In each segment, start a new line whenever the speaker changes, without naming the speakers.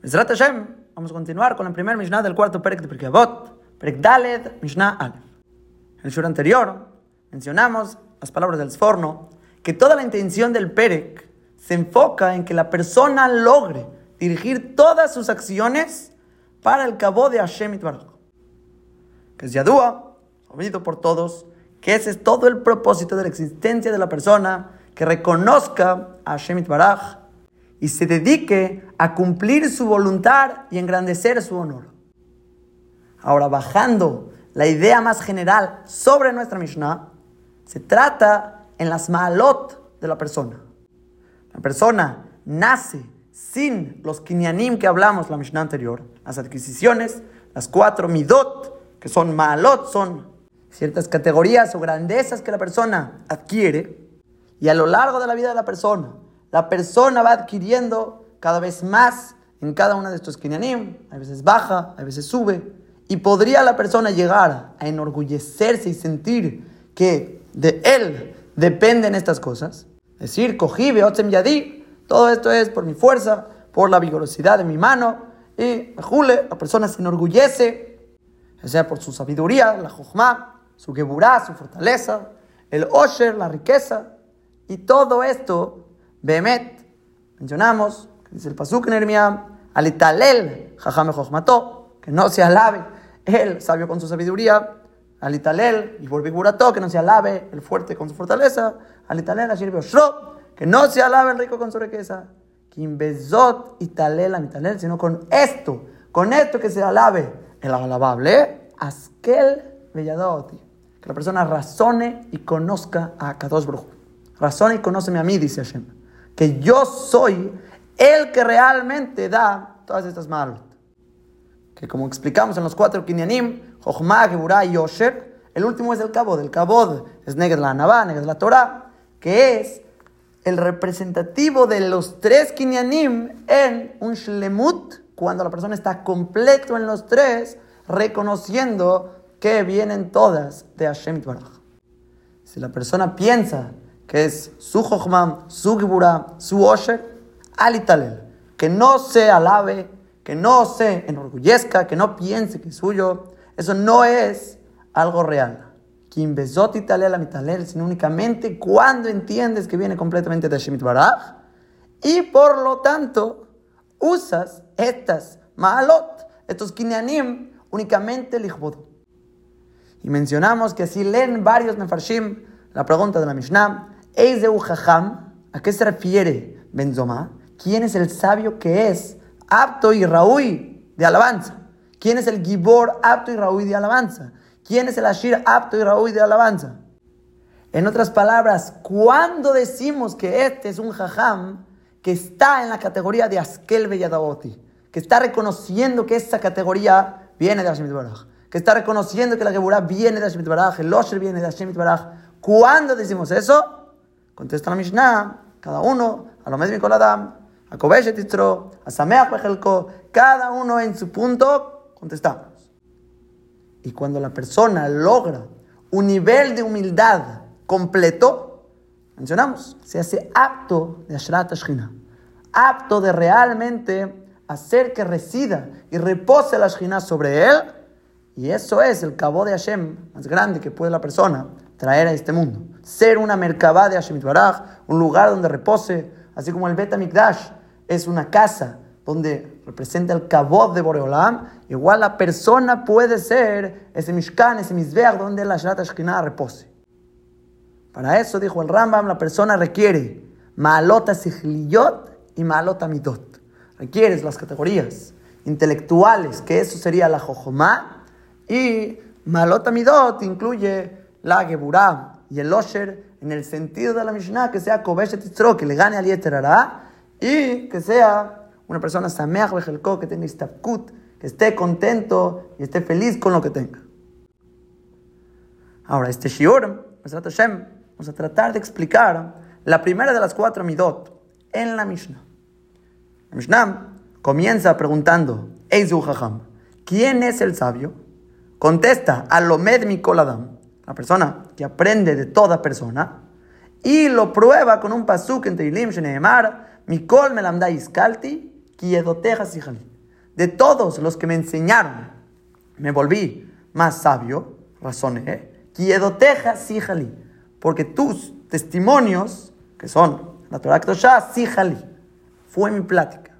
Besrat Hashem, vamos a continuar con el primer Mishnah del cuarto Perek de Pirkei Perek Daled, Mishnah Aleph. En el shur anterior mencionamos las palabras del Sforno, que toda la intención del Perek se enfoca en que la persona logre dirigir todas sus acciones para el cabo de Hashem Itbaraj. Que es Yadua, sabido por todos, que ese es todo el propósito de la existencia de la persona, que reconozca a Hashem Itbaraj y se dedique a cumplir su voluntad y engrandecer su honor. Ahora, bajando la idea más general sobre nuestra Mishnah, se trata en las maalot de la persona. La persona nace sin los kinyanim que hablamos la Mishnah anterior, las adquisiciones, las cuatro midot, que son maalot, son ciertas categorías o grandezas que la persona adquiere, y a lo largo de la vida de la persona, la persona va adquiriendo cada vez más en cada uno de estos kinyanim. A veces baja, a veces sube. Y podría la persona llegar a enorgullecerse y sentir que de él dependen estas cosas. Decir, cogí, otzem yadi, todo esto es por mi fuerza, por la vigorosidad de mi mano. Y, jule, la persona se enorgullece, ya sea por su sabiduría, la jochma, su geburá, su fortaleza, el osher, la riqueza. Y todo esto Behemet, mencionamos, dice el Pasuk en Alitalel, Jajame Jochmató, que no se alabe el sabio con su sabiduría, Alitalel, y Borbigurato, que no se alabe el fuerte con su fortaleza, Alitalel, Ashir que no se alabe el rico con su riqueza, Kimbezot y Talel, Amitalel, sino con esto, con esto que se alabe el alabable, Askel Belladoti, que la persona razone y conozca a Kadosh Baruch. Razone y conóceme a mí, dice Hashem que yo soy el que realmente da todas estas malot. Que como explicamos en los cuatro kinyanim, Jochma, Geburah y Yosher, el último es el kabod. El kabod es Neged la Anabá, Neged la Torah, que es el representativo de los tres kinyanim en un shlemut, cuando la persona está completo en los tres, reconociendo que vienen todas de Hashem Baraj. Si la persona piensa que es su Jochmam, su Gibura, su Osher, Alitalel. Que no se alabe, que no se enorgullezca, que no piense que es suyo. Eso no es algo real. Quien besot a mitalel, sino únicamente cuando entiendes que viene completamente de Shemit Baraj. Y por lo tanto, usas estas maalot, estos kinyanim, únicamente lichbod. Y mencionamos que así leen varios mefarshim la pregunta de la Mishnah. ¿A qué se refiere Benzoma? ¿Quién es el sabio que es apto y raúl de alabanza? ¿Quién es el gibor apto y raúl de alabanza? ¿Quién es el ashir apto y raúl de alabanza? En otras palabras, cuando decimos que este es un jajam que está en la categoría de Askel Belladaboti, que está reconociendo que esa categoría viene de Hashem Baraj, que está reconociendo que la Geburah viene de Hashem Baraj, el Osher viene de Hashem Baraj, ¿cuándo decimos eso? Contesta la Mishnah, cada uno, a lo mismo con Adam, a Kobeshet a Sameach cada uno en su punto, contestamos. Y cuando la persona logra un nivel de humildad completo, mencionamos, se hace apto de Ashrat Ashkina, apto de realmente hacer que resida y repose la Shina sobre él, y eso es el cabo de Hashem más grande que puede la persona traer a este mundo. Ser una merkabah de Hashem Baraj, un lugar donde repose, así como el Bet Mikdash es una casa donde representa el kabod de Boreolam, igual la persona puede ser ese Mishkan, ese Mizbeach, donde la Ashkinah repose. Para eso, dijo el Rambam, la persona requiere Maalota Sichliyot y Maalota Midot. Requieres las categorías intelectuales, que eso sería la Jojomá, y Maalota Midot incluye la Geburah y el Osher en el sentido de la Mishnah que sea Kobeshet que le gane al Yeterara y que sea una persona Sameach Bejelko, que tenga Istabkut, que esté contento y esté feliz con lo que tenga. Ahora, este Shiur, vamos a tratar de explicar la primera de las cuatro Midot en la Mishnah. La Mishnah comienza preguntando, Eizu ¿quién es el sabio? Contesta, Alomed Mikol Adam la persona que aprende de toda persona, y lo prueba con un pasuk en Teilim Sheneemar, Mikol Melamda Iskalti, Kiedoteja Sijali. de todos los que me enseñaron, me volví más sabio, razoné, Kiedoteja Sijali, porque tus testimonios, que son la Torah Kedoshá, Sijali, fue mi plática.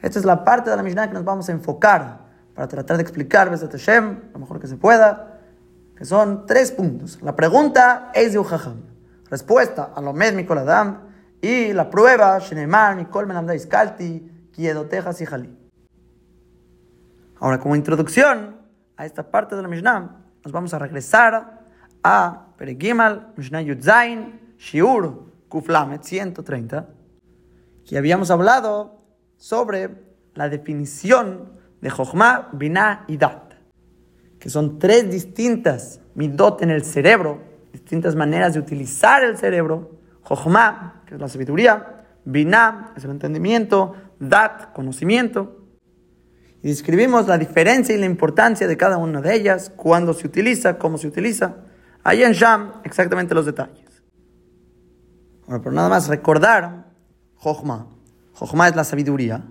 Esta es la parte de la Mishnah que nos vamos a enfocar para tratar de explicar Besat Hashem lo mejor que se pueda, que son tres puntos. La pregunta es de Ujaham, respuesta a lo Mikol Adam, y la prueba, Shenemar, Mikol Melamda Iskalti, Kiedoteja Sijali. Ahora, como introducción a esta parte de la Mishnah, nos vamos a regresar a Peregimal, Mishnah Yudzain, Shiur, Kuflamet 130, que habíamos hablado sobre la definición de Jochma, Binah y Dat, que son tres distintas midot en el cerebro, distintas maneras de utilizar el cerebro. Jochma, que es la sabiduría, Binah, es el entendimiento, Dat, conocimiento. Y describimos la diferencia y la importancia de cada una de ellas, cuándo se utiliza, cómo se utiliza. Ahí en Sham, exactamente los detalles. Bueno, pero nada más recordar, Jochma. Jochma es la sabiduría.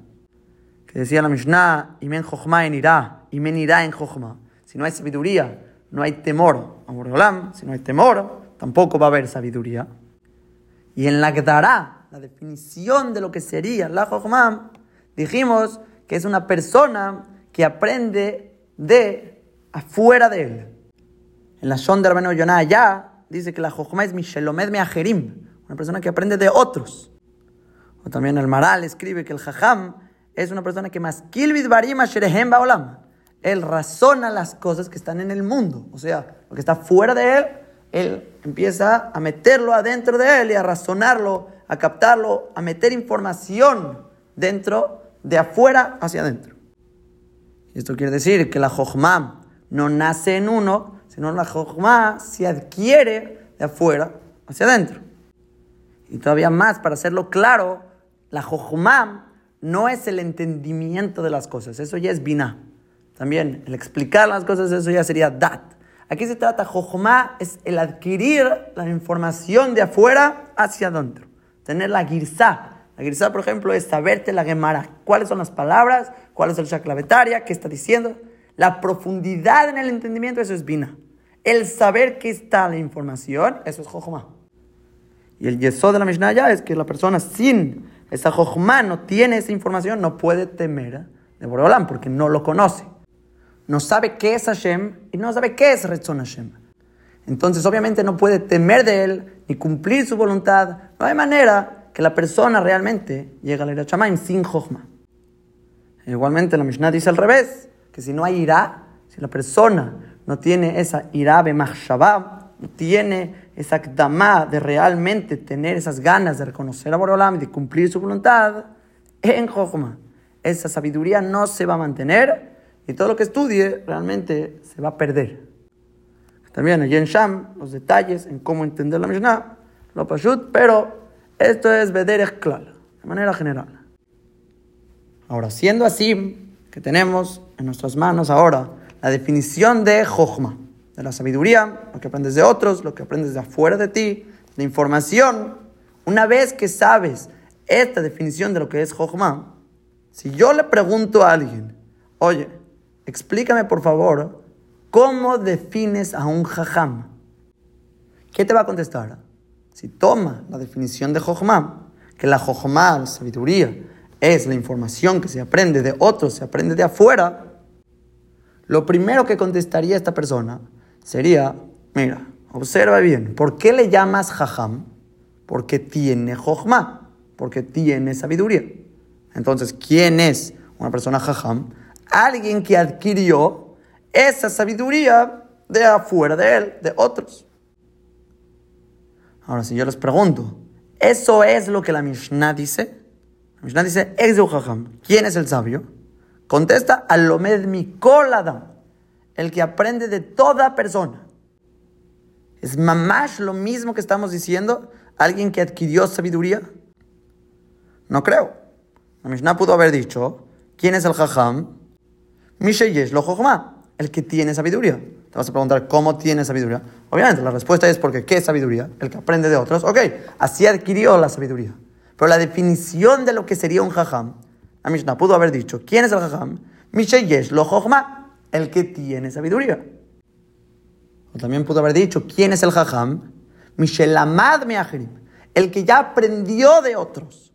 Que decía la Mishnah, Imen Jochma en Irá, Imen Irá en Jochma. Si no hay sabiduría, no hay temor a Boreolam. Si no hay temor, tampoco va a haber sabiduría. Y en la Gdará, la definición de lo que sería la Jochma, dijimos que es una persona que aprende de afuera de él. En la Shon de Yonah ya dice que la Jochma es Mishelomed Meajerim, una persona que aprende de otros. O también el Maral escribe que el Jajam es una persona que más kilvid barima sherehem baolam. Él razona las cosas que están en el mundo, o sea, lo que está fuera de él, él empieza a meterlo adentro de él y a razonarlo, a captarlo, a meter información dentro de afuera hacia adentro. Esto quiere decir que la Jochma no nace en uno, sino la Jochma se adquiere de afuera hacia adentro. Y todavía más, para hacerlo claro, la Jochma no es el entendimiento de las cosas, eso ya es Binah. También el explicar las cosas, eso ya sería Dat. Aquí se trata, Jochma es el adquirir la información de afuera hacia adentro, tener la girsá, la Girsá, por ejemplo, es saberte la Gemara. ¿Cuáles son las palabras? ¿Cuál es el Shaklavetaria? ¿Qué está diciendo? La profundidad en el entendimiento, eso es Bina. El saber qué está la información, eso es Jochma. Y el yeso de la Mishnah ya es que la persona sin esa Jochma no tiene esa información, no puede temer de Boreolam porque no lo conoce. No sabe qué es Hashem y no sabe qué es Retzon Hashem. Entonces, obviamente, no puede temer de él ni cumplir su voluntad. No hay manera que la persona realmente llega a la Shamaim sin Jochma. Igualmente la Mishnah dice al revés, que si no hay ira, si la persona no tiene esa ira bemachshabah, no tiene esa kdama de realmente tener esas ganas de reconocer a Borolam y de cumplir su voluntad, en Jochma, esa sabiduría no se va a mantener y todo lo que estudie realmente se va a perder. También allí en Sham, los detalles en cómo entender la Mishnah, lo pashut, pero esto es Bederech Klal, de manera general. Ahora, siendo así, que tenemos en nuestras manos ahora la definición de Jochma, de la sabiduría, lo que aprendes de otros, lo que aprendes de afuera de ti, la información. Una vez que sabes esta definición de lo que es Jochma, si yo le pregunto a alguien, oye, explícame por favor, ¿cómo defines a un jajam? ¿Qué te va a contestar? Si toma la definición de Jochma, que la la sabiduría, es la información que se aprende de otros, se aprende de afuera, lo primero que contestaría esta persona sería, mira, observa bien, ¿por qué le llamas Jajam? Porque tiene Jochma, porque tiene sabiduría. Entonces, ¿quién es una persona Jajam? Alguien que adquirió esa sabiduría de afuera de él, de otros. Ahora, si yo les pregunto, ¿eso es lo que la Mishnah dice? La Mishnah dice, ¿quién es el sabio? Contesta, Alomed Mikol Adam, el que aprende de toda persona. ¿Es mamash lo mismo que estamos diciendo? ¿Alguien que adquirió sabiduría? No creo. La Mishnah pudo haber dicho, ¿quién es el Jajam? Mishayesh lo el que tiene sabiduría. Te vas a preguntar, ¿cómo tiene sabiduría? Obviamente, la respuesta es porque, ¿qué es sabiduría? El que aprende de otros. Ok, así adquirió la sabiduría. Pero la definición de lo que sería un jajam, La Mishnah pudo haber dicho, ¿quién es el Jajam? Mishayesh lo Jochma, el que tiene sabiduría. O también pudo haber dicho, ¿quién es el Jajam? Mishelamad Meacherim, el que ya aprendió de otros.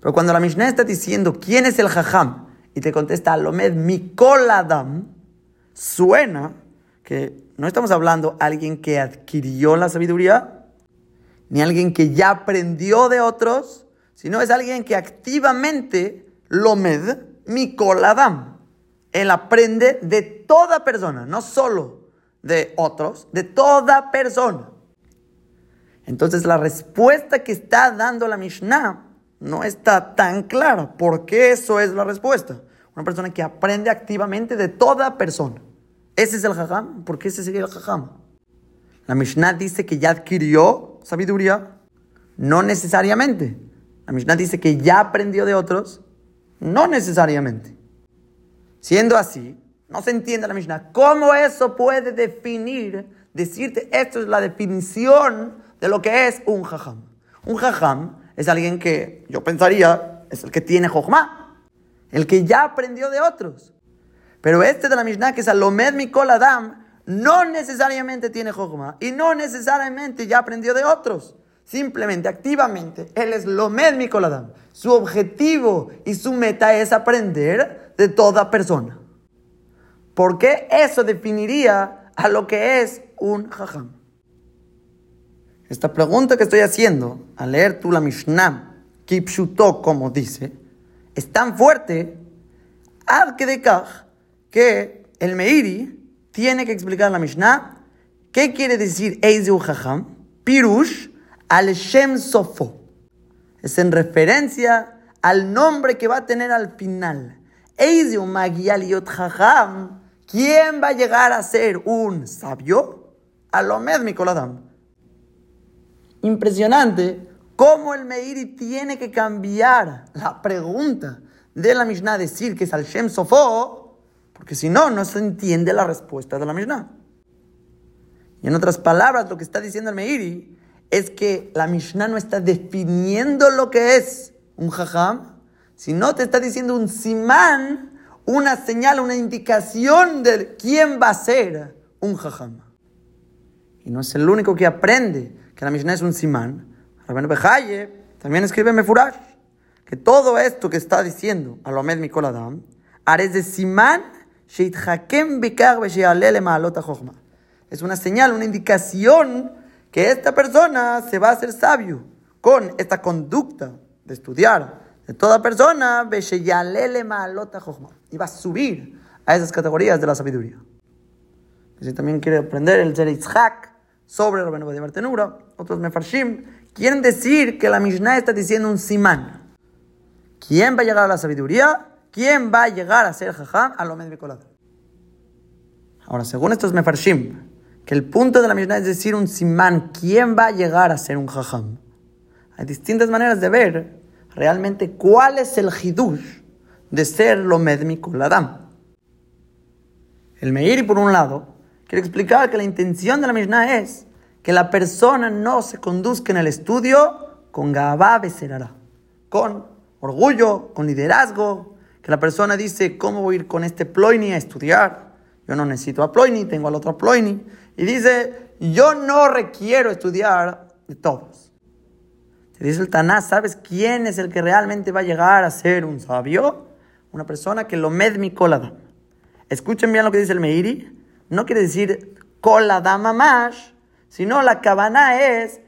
Pero cuando la Mishnah está diciendo, ¿quién es el Jajam? Y te contesta, Alomed Mikol Adam, suena que no estamos hablando de alguien que adquirió la sabiduría, ni alguien que ya aprendió de otros, sino es alguien que activamente lo med Mikol Adam. Él aprende de toda persona, no solo de otros, de toda persona. Entonces la respuesta que está dando la Mishnah no está tan clara. ¿Por qué eso es la respuesta? Una persona que aprende activamente de toda persona. ¿Ese es el jajam? ¿Por qué ese sería el jajam? La Mishnah dice que ya adquirió sabiduría. No necesariamente. La Mishnah dice que ya aprendió de otros. No necesariamente. Siendo así, no se entiende la Mishnah. ¿Cómo eso puede definir, decirte, esto es la definición de lo que es un jajam? Un jajam es alguien que yo pensaría es el que tiene jochma, el que ya aprendió de otros. Pero este de la Mishnah, que es Alomed Mikol Adam, no necesariamente tiene jochma y no necesariamente ya aprendió de otros. Simplemente, activamente, él es Lomed Mikol Adam. Su objetivo y su meta es aprender de toda persona. ¿Por qué eso definiría a lo que es un jajam? Esta pregunta que estoy haciendo, al leer tú la Mishnah, Kipshuto, como dice, es tan fuerte, ad que que el Meiri tiene que explicar la Mishnah qué quiere decir Eizeu Jajam, Pirush, al Shem Sofo. Es en referencia al nombre que va a tener al final. Eizeu Magialiot Jajam, ¿quién va a llegar a ser un sabio? Alomed Mikoladam impresionante cómo el Meiri tiene que cambiar la pregunta de la Mishnah, decir que es al Shem Sofo, porque si no, no se entiende la respuesta de la Mishnah. Y en otras palabras, lo que está diciendo el Meiri es que la Mishnah no está definiendo lo que es un jajam, sino te está diciendo un simán, una señal, una indicación de quién va a ser un jajam. Y no es el único que aprende que la Mishnah es un simán, Rabenu Bejaye también escribe Mefurash, que todo esto que está diciendo Alomed Mikol Adam, es de simán es una señal, una indicación que esta persona se va a hacer sabio con esta conducta de estudiar de toda persona, y va a subir a esas categorías de la sabiduría. Si también quiere aprender el Zer sobre Rabenu de Bartenura, otros mefarshim, quieren decir que la Mishnah está diciendo un simán. ¿Quién va a llegar a la sabiduría? ¿Quién va a llegar a ser jajam? A lo colado. Ahora, según estos mefarshim, que el punto de la Mishnah es decir un simán, ¿quién va a llegar a ser un jajam? Hay distintas maneras de ver realmente cuál es el hidush de ser lo Adam. El Meiri, por un lado, Quiero explicar que la intención de la Mishnah es que la persona no se conduzca en el estudio con gabá becerará, con orgullo, con liderazgo, que la persona dice, ¿cómo voy a ir con este ploini a estudiar? Yo no necesito a ploini, tengo al otro ploini. Y dice, yo no requiero estudiar de todos. Se dice el Taná, ¿sabes quién es el que realmente va a llegar a ser un sabio? Una persona que lo med mi colada. Escuchen bien lo que dice el Meiri no quiere decir kol dama más, sino la cabana es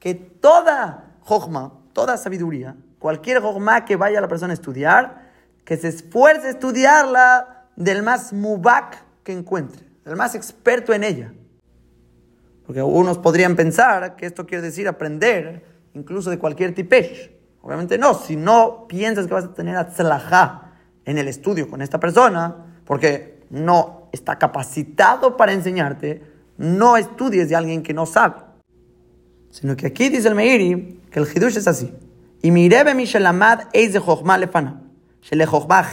que toda jochma, toda sabiduría, cualquier jochma que vaya la persona a estudiar, que se esfuerce a estudiarla del más mubak que encuentre, del más experto en ella. Porque unos podrían pensar que esto quiere decir aprender incluso de cualquier tipesh. Obviamente no, si no piensas que vas a tener atzlajá en el estudio con esta persona, porque no está capacitado para enseñarte, no estudies de alguien que no sabe. Sino que aquí dice el Meiri que el Hidush es así. Y mirebe mi shelamad eis de chokhmah lefana. Shele chokhmah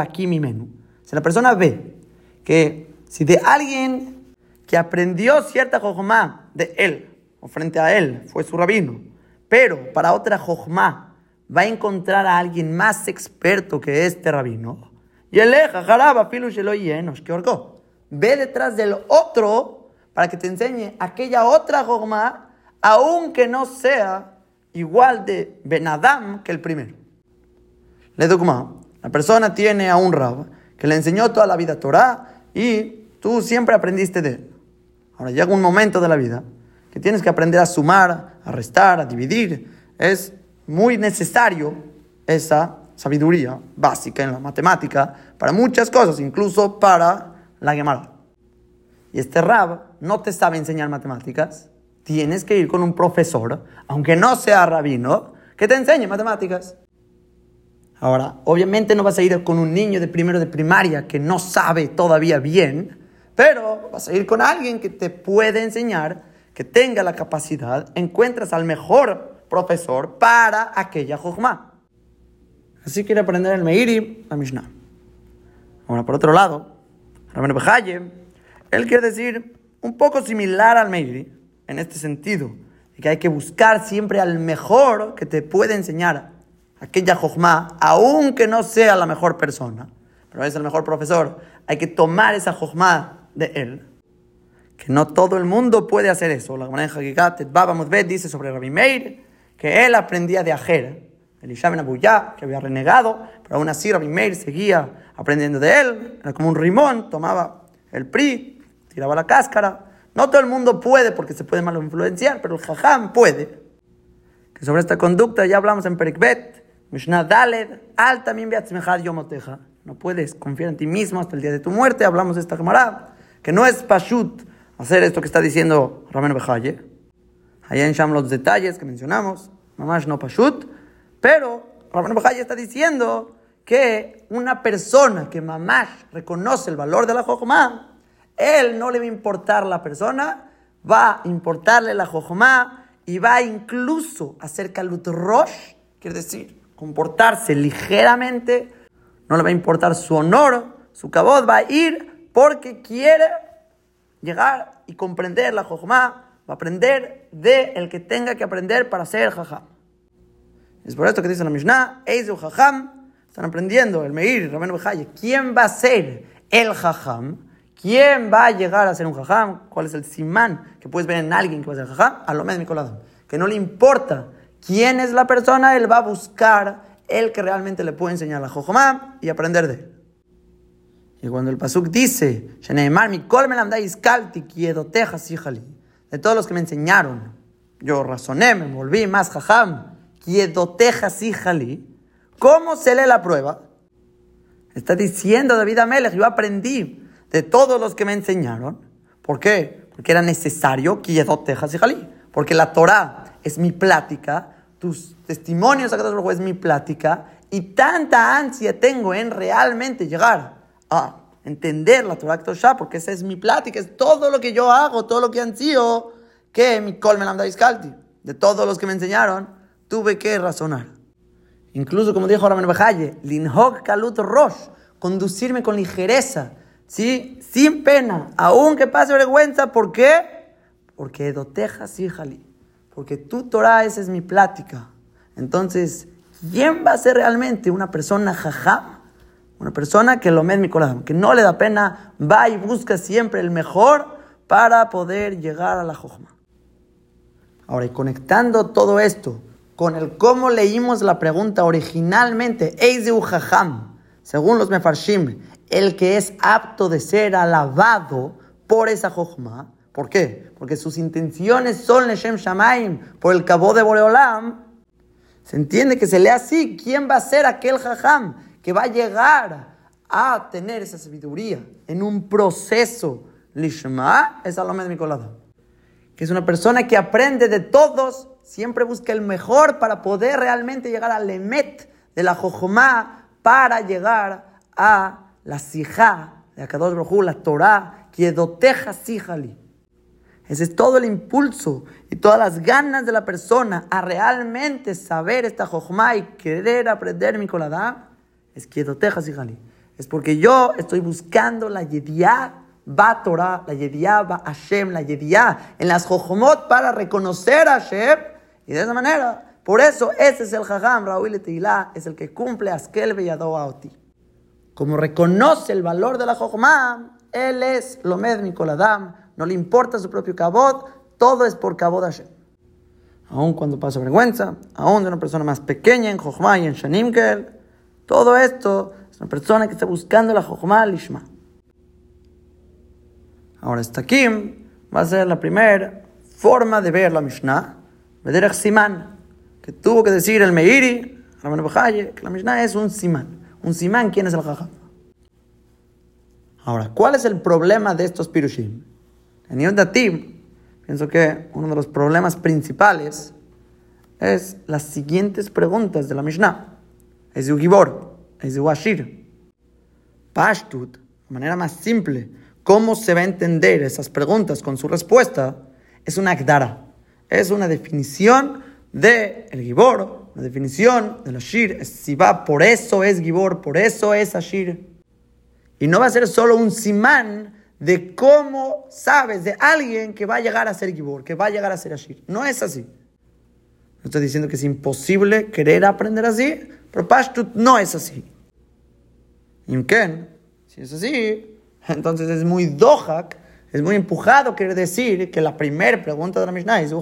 aquí mi menú. Si la persona ve que si de alguien que aprendió cierta chokhmah de él o frente a él, fue su rabino. Pero para otra Jochma va a encontrar a alguien más experto que este rabino. Y el jaraba llenos, que orgó. Ve detrás del otro para que te enseñe aquella otra Jochma, aunque no sea igual de Benadam que el primero. Le dogma, la persona tiene a un rab que le enseñó toda la vida Torah y tú siempre aprendiste de él. Ahora llega un momento de la vida que tienes que aprender a sumar, a restar, a dividir. Es muy necesario esa sabiduría básica en la matemática para muchas cosas, incluso para la Gemara. Y este Rab no te sabe enseñar matemáticas, tienes que ir con un profesor, aunque no sea rabino, que te enseñe matemáticas. Ahora, obviamente no vas a ir con un niño de primero de primaria que no sabe todavía bien, pero vas a ir con alguien que te puede enseñar, que tenga la capacidad, encuentras al mejor profesor para aquella jojma. Así quiere aprender el Meiri, la Mishnah. Ahora, por otro lado, Rabban Bejaye, él quiere decir un poco similar al Meiri, en este sentido, que hay que buscar siempre al mejor que te puede enseñar aquella jojma, aunque no sea la mejor persona, pero es el mejor profesor, hay que tomar esa jojma de él. Que no todo el mundo puede hacer eso. La Gemara en Baba Mudbet dice sobre Rabbi Meir que él aprendía de Ajer, Elisha Ben Abuyá, que había renegado, pero aún así Rabbi Meir seguía aprendiendo de él. Era como un rimón, tomaba el pri, tiraba la cáscara. No todo el mundo puede porque se puede mal influenciar, pero el jajam puede. Que sobre esta conducta ya hablamos en Perikbet, Mishnah Daled, Al también Yomoteja. No puedes confiar en ti mismo hasta el día de tu muerte. Hablamos de esta camarada que no es pashut hacer esto que está diciendo Ramén Bejaye. Allá en Sham los detalles que mencionamos, mamás no pashut, pero Ramén Bejaye está diciendo que una persona que mamás reconoce el valor de la jojomá, él no le va a importar la persona, va a importarle la jojomá y va incluso a hacer kalut rosh, quiere decir, comportarse ligeramente, no le va a importar su honor, su cabot, va a ir porque quiere llegar y comprender la jojma, va a aprender de el que tenga que aprender para ser jajam. Es por esto que dice la Mishnah, Eizu jajam, están aprendiendo el Meir, Ramén Bejaye, ¿quién va a ser el jajam? ¿Quién va a llegar a ser un jajam? ¿Cuál es el simán que puedes ver en alguien que va a ser jajam? A lo menos Nicolás. Que no le importa quién es la persona, él va a buscar el que realmente le puede enseñar la jojma y aprender de él. Y cuando el Pasuk dice, de todos los que me enseñaron, yo razoné, me volví más jajam, ¿cómo se lee la prueba? Está diciendo David Amelech, yo aprendí de todos los que me enseñaron. ¿Por qué? Porque era necesario, porque la Torah es mi plática, tus testimonios es mi plática, y tanta ansia tengo en realmente llegar a entender la Torah Kedoshá, porque esa es mi plática, es todo lo que yo hago, todo lo que han que mi colmen de todos los que me enseñaron, tuve que razonar. Incluso, como dijo Ramón Bajaye, linhok kalut rosh, conducirme con ligereza, ¿sí? sin pena, aunque pase vergüenza, ¿por qué? Porque dotejas hijali, porque tu Torah, esa es mi plática. Entonces, ¿quién va a ser realmente una persona jajam? Una persona que lo med mi corazón, que no le da pena, va y busca siempre el mejor para poder llegar a la jojma. Ahora, y conectando todo esto con el cómo leímos la pregunta originalmente, Eizeu Jajam, según los Mefarshim, el que es apto de ser alabado por esa jojma. ¿Por qué? Porque sus intenciones son Leshem Shamaim, por el cabo de Boreolam. Se entiende que se lee así. ¿Quién va a ser aquel jajam? Que va a llegar a tener esa sabiduría en un proceso lishma, es Alomed Mikolado. Que es una persona que aprende de todos, siempre busca el mejor para poder realmente llegar al emet de la jojomá, para llegar a la sijá de Akadosh Baruj la Torah, doteja sijali. Ese es todo el impulso y todas las ganas de la persona a realmente saber esta jojomá y querer aprender mi es y Es porque yo estoy buscando la yediá va Torah, la Yediá va Hashem, la Yediá en las Jochomot para reconocer a Hashem. Y de esa manera, por eso ese es el Jajam, Raúl Teilá, es el que cumple Askel Beyado Aoti. Como reconoce el valor de la Jochomá, él es Lomed Nikoladam, no le importa su propio cabot, todo es por cabot Hashem. Aún cuando pasa vergüenza, aún de una persona más pequeña en Jochma y en Shanimkel, todo esto es una persona que está buscando la Jochma Lishma. Ahora, esta Kim va a ser la primera forma de ver la Mishnah, Vederach Siman, que tuvo que decir el Meiri, que la Mishnah es un Siman. Un Siman, ¿quién es el Jajam? Ahora, ¿cuál es el problema de estos Pirushim? En Yom Datim, pienso que uno de los problemas principales es las siguientes preguntas de la Mishnah. Es de Ugibor, es de Washir. Pashtut, de manera más simple, ¿cómo se va a entender esas preguntas con su respuesta? Es una Agdara, es una definición de el Gibor, la definición del Ashir si va, por eso es Gibor, por eso es Ashir. Y no va a ser solo un simán de cómo sabes de alguien que va a llegar a ser Gibor, que va a llegar a ser Ashir. No es así. No estoy diciendo que es imposible querer aprender así, pero Pashtut no es así. ¿Y qué? Si es así, entonces es muy dohak, es muy empujado querer decir que la primera pregunta de la Mishnah es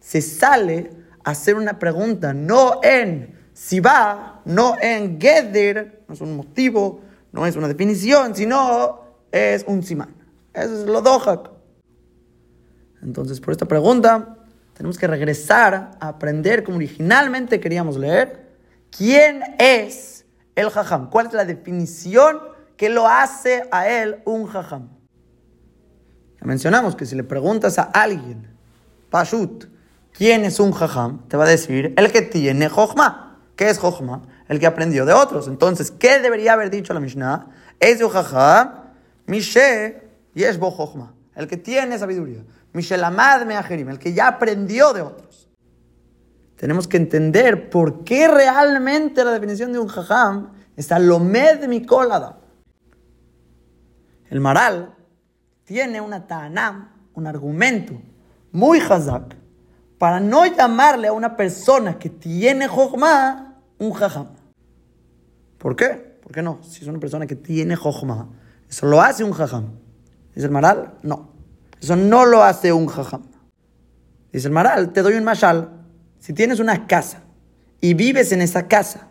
se sale a hacer una pregunta, no en si va, no en Geder, no es un motivo, no es una definición, sino es un simán. Eso es lo dohak. Entonces, por esta pregunta, tenemos que regresar a aprender como originalmente queríamos leer. ¿Quién es el jajam? ¿Cuál es la definición que lo hace a él un jajam? Ya mencionamos que si le preguntas a alguien, Pashut, ¿quién es un jajam? Te va a decir el que tiene jochma. ¿Qué es jochma? El que aprendió de otros. Entonces, ¿qué debería haber dicho la Mishnah? Es un jajam, Mishe, Yeshbo jochma. El que tiene sabiduría. Mishelamad Meajerim, el que ya aprendió de otros. Tenemos que entender por qué realmente la definición de un jajam está lomed mikol adam. El maral tiene una ta'anam, un argumento muy hazak, para no llamarle a una persona que tiene jochma un jajam. ¿Por qué? ¿Por qué no? Si es una persona que tiene jochma, eso lo hace un jajam. ¿Es el maral? No. Eso no lo hace un jajam. Dice el Maral, te doy un mashal. Si tienes una casa y vives en esa casa,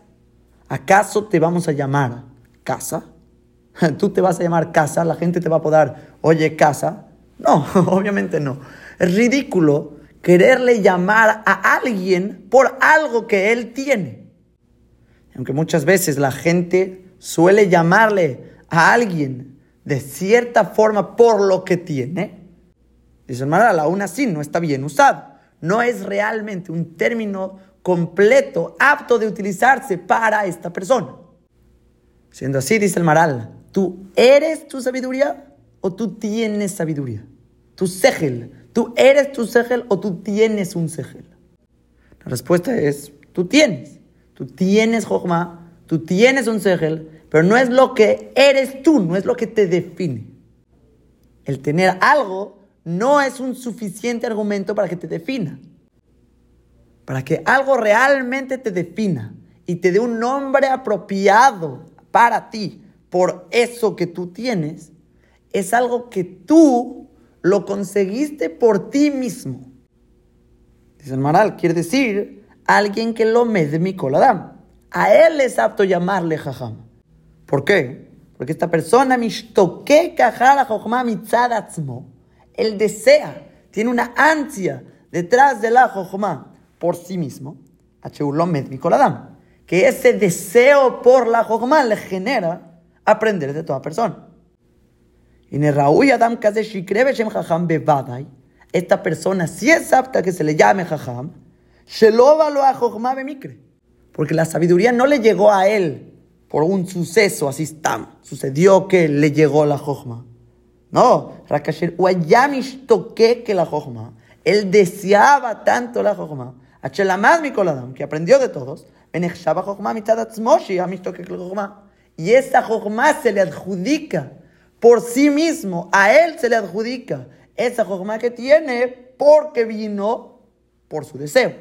¿acaso te vamos a llamar casa? ¿Tú te vas a llamar casa? ¿La gente te va a poder, oye, casa? No, obviamente no. Es ridículo quererle llamar a alguien por algo que él tiene. Aunque muchas veces la gente suele llamarle a alguien de cierta forma por lo que tiene, Dice el Maral, aún así no está bien usado. No es realmente un término completo, apto de utilizarse para esta persona. Siendo así, dice el Maral, ¿tú eres tu sabiduría o tú tienes sabiduría? Tu segel, ¿tú eres tu segel o tú tienes un segel? La respuesta es, tú tienes. Tú tienes Jochma, tú tienes un segel, pero no es lo que eres tú, no es lo que te define. El tener algo no es un suficiente argumento para que te defina. Para que algo realmente te defina y te dé un nombre apropiado para ti por eso que tú tienes, es algo que tú lo conseguiste por ti mismo. Dice el Maral, quiere decir alguien que lo mi coladam. A él es apto llamarle jajam. ¿Por qué? Porque esta persona, mishtoke kajara jochma mitzadatzmo, él desea, tiene una ansia detrás de la Jochma por sí mismo, que ese deseo por la Jochma le genera aprender de toda persona. Esta persona si es apta que se le llame Jajam. Porque la sabiduría no le llegó a él por un suceso, así está. Sucedió que le llegó la Jochma. No, Rakasher Uayamish toque que la Jochma. Él deseaba tanto la Jochma. Achelamad Mikoladam, que aprendió de todos. Jochma Y esa Jochma se le adjudica por sí mismo. A él se le adjudica esa Jochma que tiene porque vino por su deseo.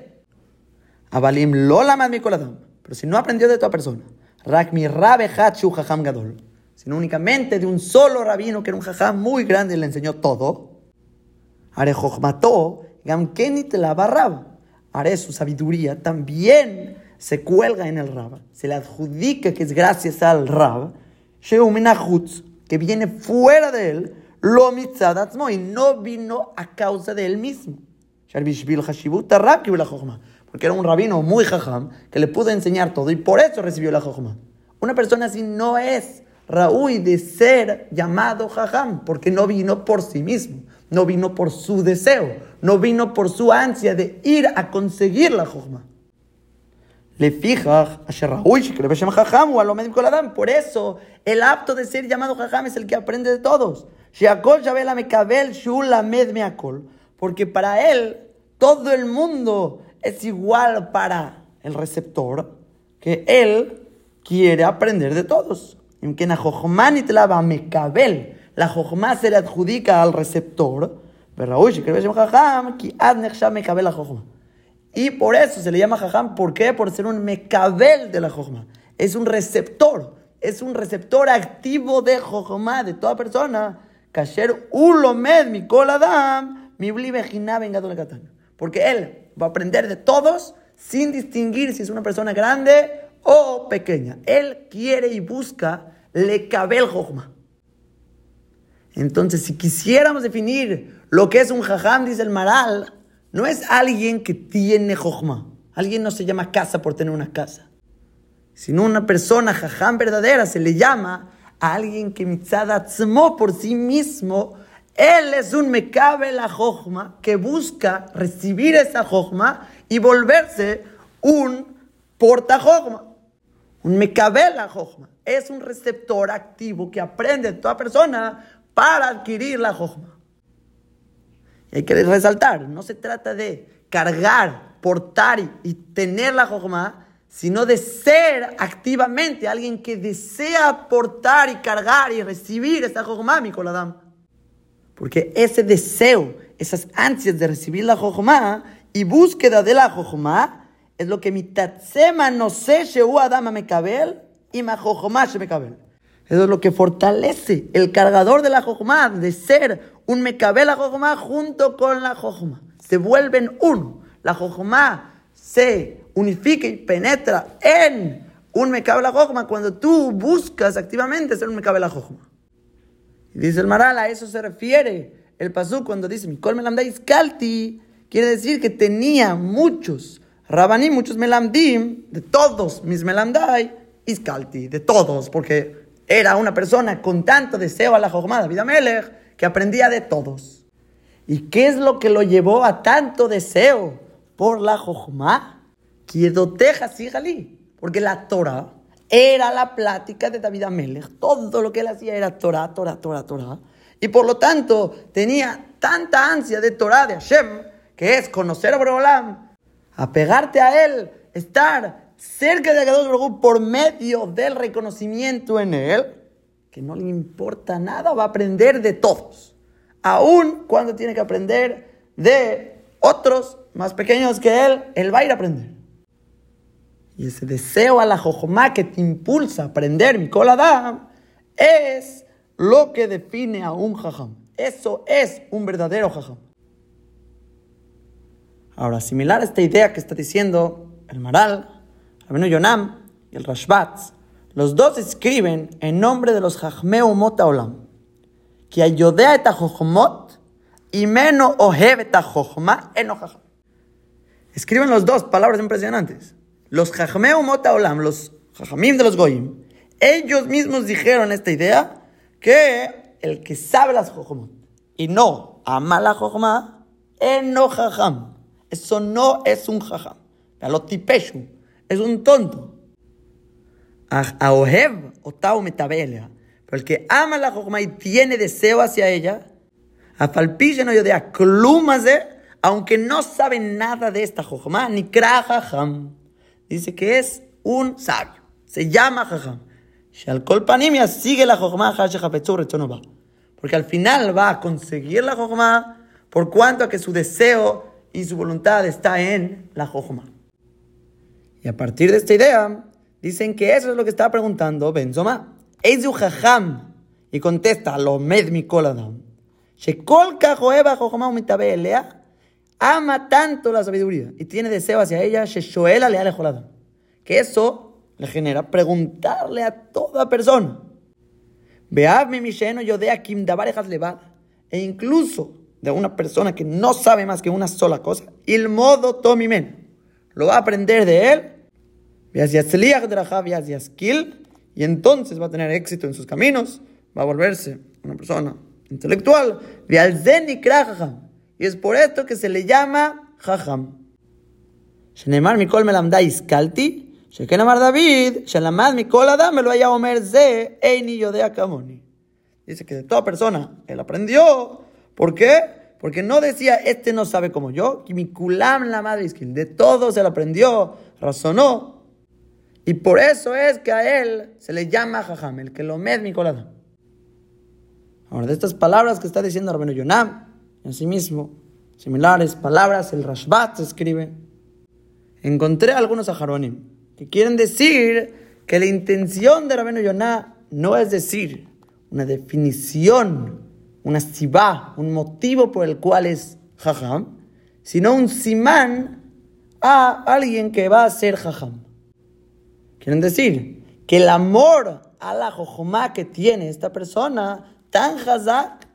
Abalim lola mi Pero si no aprendió de toda persona, Rakmi Rabe Hachu Gadol, sino únicamente de un solo rabino que era un jajam muy grande le enseñó todo, Jochmató, Gamkenit la barraba. Are su sabiduría también se cuelga en el Rab, se le adjudica que es gracias al Rab, que viene fuera de él, lo y no vino a causa de él mismo. Porque era un rabino muy jajam que le pudo enseñar todo y por eso recibió la jojma. Una persona así no es Raúl de ser llamado jajam, porque no vino por sí mismo, no vino por su deseo, no vino por su ansia de ir a conseguir la jojma. Le fija Por eso, el apto de ser llamado jajam es el que aprende de todos. Porque para él, todo el mundo es igual para el receptor, que él quiere aprender de todos. La jojma se le adjudica al receptor. Y por eso se le llama jajam. ¿Por qué? Por ser un mekabel de la jojma. Es un receptor. Es un receptor activo de jojma, de toda persona. Kasher ulomed mi koladam, mi Porque él va a aprender de todos sin distinguir si es una persona grande o pequeña. Él quiere y busca le cabel jojma. Entonces, si quisiéramos definir lo que es un jajam, dice el Maral, no es alguien que tiene jojma. Alguien no se llama casa por tener una casa. Sino una persona jajam verdadera se le llama a alguien que mitzadatzmo por sí mismo. Él es un mecabe la jojma que busca recibir esa jojma y volverse un porta jojma. Un mecabe la jojma. Es un receptor activo que aprende toda persona para adquirir la jojma. Y hay que resaltar, no se trata de cargar, portar y, tener la jojma, sino de ser activamente alguien que desea portar y cargar y recibir esta jojma, mi coladam. Porque ese deseo, esas ansias de recibir la jojma y búsqueda de la jojma, es lo que mi tatsema no sé, Sheu Adama Mekabel y ma jojma Mekabel. Eso es lo que fortalece el cargador de la jojma de ser un mecabel la jojma junto con la jojma. Se vuelven uno. La jojma se unifica y penetra en un mecabel la jojma cuando tú buscas activamente ser un mecabel la jojma. Y dice el Maral, a eso se refiere el pasú cuando dice, Mikol melamdais kalti, quiere decir que tenía muchos rabanim, muchos melamdim, de todos mis melamdai, iskalti, de todos, porque era una persona con tanto deseo a la jojma, David Amelech, que aprendía de todos. ¿Y qué es lo que lo llevó a tanto deseo por la jojma? Porque la Torah era la plática de David Amelech. Todo lo que él hacía era Torah, Torah, Torah, Torah. Y por lo tanto tenía tanta ansia de Torah, de Hashem, que es conocer a Borolam, apegarte a él, estar cerca de Akadosh Baruj por medio del reconocimiento en él, que no le importa nada, va a aprender de todos. Aún cuando tiene que aprender de otros más pequeños que él, él va a ir a aprender. Y ese deseo a la jojomá que te impulsa a aprender mi coladam es lo que define a un jajam. Eso es un verdadero jajam. Ahora, similar a esta idea que está diciendo el Maral, Rabino Yonam y el Rashbat, los dos escriben en nombre de los Mota Olam, que ayodea et y menos ohev et Jochma eno Escriben los dos palabras impresionantes. Los Mota Olam, los Jajamim de los Goyim, ellos mismos dijeron esta idea que el que sabe las Jochmot y no ama la Jochma, eno Jajam. Eso no es un Jajam. Lo tipeshu es un tonto. A Ohev o metabelea. Pero el que ama la Jochma y tiene deseo hacia ella, a Falpille no de de, aunque no sabe nada de esta Jochma, ni Krajaham. Dice que es un sabio. Se llama Jajam. Shal Kol Panimia sigue la Jochma va. Porque al final va a conseguir la Jochma por cuanto a que su deseo y su voluntad está en la Jochma. Y a partir de esta idea, dicen que eso es lo que está preguntando Benzoma. Eizu Jajam. Y contesta, lo med mi koladam. Shekol kajoeba Jochma elea. Ama tanto la sabiduría y tiene deseo hacia ella, Sheshoela le Que eso le genera preguntarle a toda persona. Veadme mi lleno yo de Akim levad. E incluso de una persona que no sabe más que una sola cosa, el modo tomimen. Lo va a aprender de él. Y entonces va a tener éxito en sus caminos. Va a volverse una persona intelectual. Y es por esto que se le llama Jajam. Shenemar Mikol Melamda Iskalti. שכן אמר דוד, שלמד מכל אדם, lo haya אומר זה, איני יודע כמוני. Dice que de toda persona él aprendió. ¿Por qué? Porque no decía, este no sabe como yo. Kimikulam la madre De todos él aprendió, razonó. Y por eso es que a él se le llama Jajam, el que lo med mi colada. Ahora, de estas palabras que está diciendo Rabino Yonam, en sí mismo, similares palabras, el Rashbat se escribe. Encontré algunos ajaronim que quieren decir que la intención de Rabenu Yonah no es decir una definición, una sibá, un motivo por el cual es jajam, sino un simán a alguien que va a ser jajam. Quieren decir que el amor a la jojomá que tiene esta persona, tan hazak,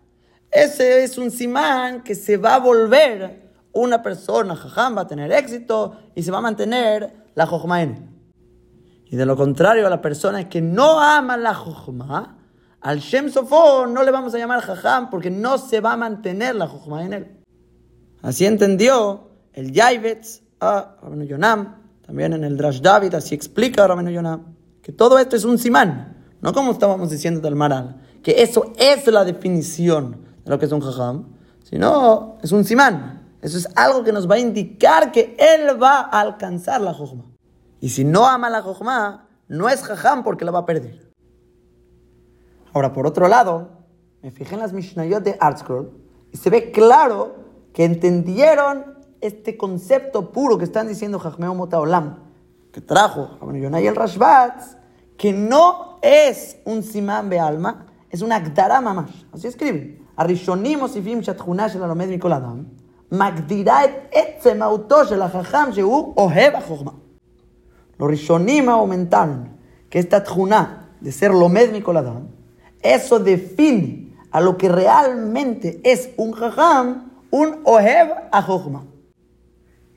ese es un simán que se va a volver una persona jajam, va a tener éxito y se va a mantener la jojomá en. Y de lo contrario, a la persona que no ama la Jochma, al Shem Sofo no le vamos a llamar Jajam porque no se va a mantener la Jochma en él. Así entendió el Yaivetz a Rabenu Yonam, también en el Drash David, así explica Rabenu Yonam, que todo esto es un simán, no como estábamos diciendo del Maral, que eso es la definición de lo que es un Jajam, sino es un simán. Eso es algo que nos va a indicar que él va a alcanzar la Jochma. Y si no ama la Jochma, no es Jajam porque la va a perder. Ahora, por otro lado, me fijé en las Mishnayot de Artscroll y se ve claro que entendieron este concepto puro que están diciendo Jajmeo Motaolam, que trajo a Yonay el Rashbatz, que no es un simán be alma, es un agdara mamash. Así escribe. הראשונים מוסיפים שהתכונה של הלומד מכל אדם מגדירה את עצם מהותו של החכם שהוא אוהב החוכמה. Los Rishonim aumentaron que esta tjuna de ser lomed mikoladam, eso define a lo que realmente es un jajam, un ohev a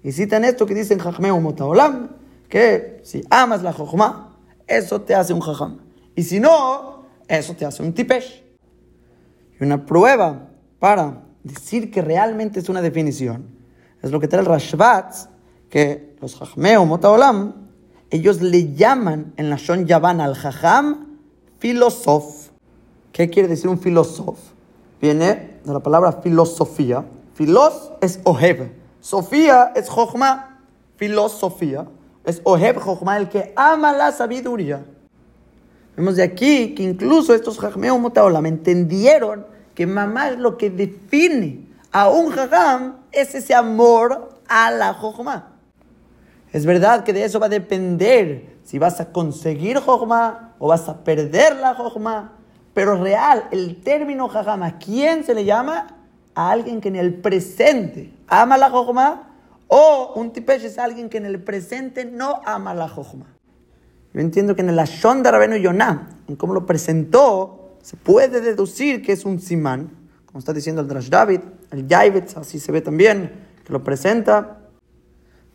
Y citan esto que dicen Jajmeu Motaolam, que si amas la jochma, eso te hace un jajam. Y si no, eso te hace un tipesh. Y una prueba para decir que realmente es una definición es lo que trae el Rashbat, que los Jajmeu Motaolam ellos le llaman en la Shon Yavan al Jajam filosof. ¿Qué quiere decir un filosof? Viene de la palabra filosofía. Filos es ohev. Sofía es jochma. Filosofía es ohev jochma, el que ama la sabiduría. Vemos de aquí que incluso estos Jajmeo Motaolam entendieron que mamá es lo que define a un Jajam es ese amor a la jochma. Es verdad que de eso va a depender si vas a conseguir Jochma o vas a perder la Jochma. Pero real, el término Jajama, ¿quién se le llama? A alguien que en el presente ama la Jochma o un tipesh es alguien que en el presente no ama la Jochma. Yo entiendo que en el Ashon de Rabenu Yonah, en cómo lo presentó, se puede deducir que es un simán, como está diciendo el Drash David, el Yaivitz, así se ve también, que lo presenta.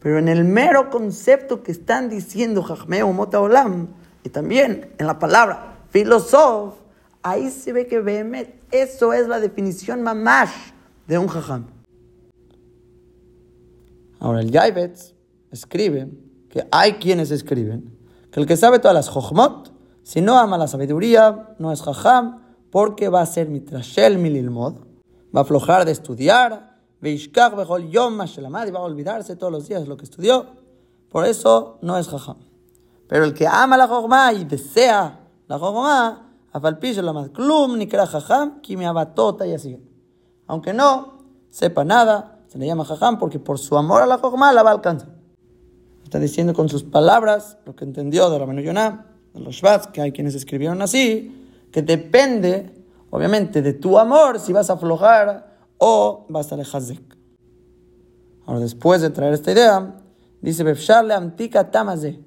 Pero en el mero concepto que están diciendo Jajmeo Mota Olam, y también en la palabra filosof, ahí se ve que Behemet, eso es la definición mamash de un jajam. Ahora el Yaibetz escribe que hay quienes escriben que el que sabe todas las jochmot, si no ama la sabiduría, no es jajam, porque va a ser mitrashel mililmod, va a aflojar de estudiar, Veishkach Bejol Yom Mashelamad y va a olvidarse todos los días lo que estudió. Por eso no es Jajam. Pero el que ama la Jochma y desea la Jojomá, La y así. Aunque no sepa nada, se le llama Jajam porque por su amor a la Jojomá la va a alcanzar. Está diciendo con sus palabras lo que entendió de Rabenu Yonah, de los Shvats, que hay quienes escribieron así, que depende, obviamente, de tu amor si vas a aflojar o vas a lejazek. Ahora, después de traer esta idea, dice Befsharle Antika Tamaze.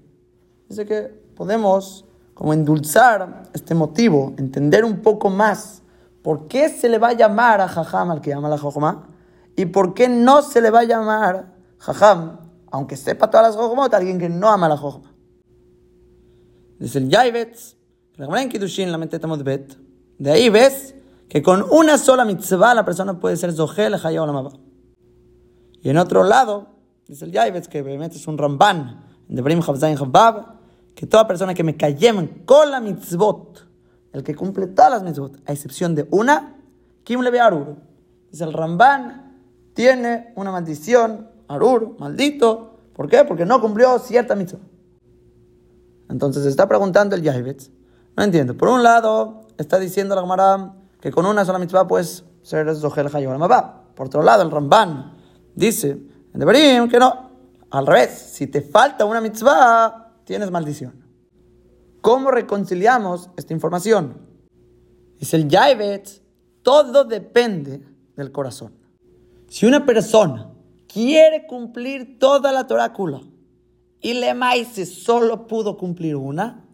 Dice que podemos como endulzar este motivo, entender un poco más por qué se le va a llamar a Jajam al que llama la Jojomá y por qué no se le va a llamar Jajam, aunque sepa todas las Jojomot, a alguien que no ama la Jojomá. Dice el Yaivetz, la Kiddushin, la Bet, de ahí ves que con una sola mitzvah la persona puede ser Zohel, Hayah o Y en otro lado, dice el Yaivetz, que obviamente es un Ramban, de Brim Chavzayin Chavbab, que toda persona que me callem con la mitzvot, el que cumple todas las mitzvot, a excepción de una, Kim le ve arur. Dice el Ramban, tiene una maldición, arur, maldito. ¿Por qué? Porque no cumplió cierta mitzvah. Entonces se está preguntando el Yahibetz. No entiendo. Por un lado, está diciendo la Gemara que con una sola mitzvah puedes ser Zohel Hayom Por otro lado, el Ramban dice en Deberim que no. Al revés, si te falta una mitzvah, tienes maldición. ¿Cómo reconciliamos esta información? Dice el Yaivet, todo depende del corazón. Si una persona quiere cumplir toda la torácula y le maíz solo pudo cumplir una,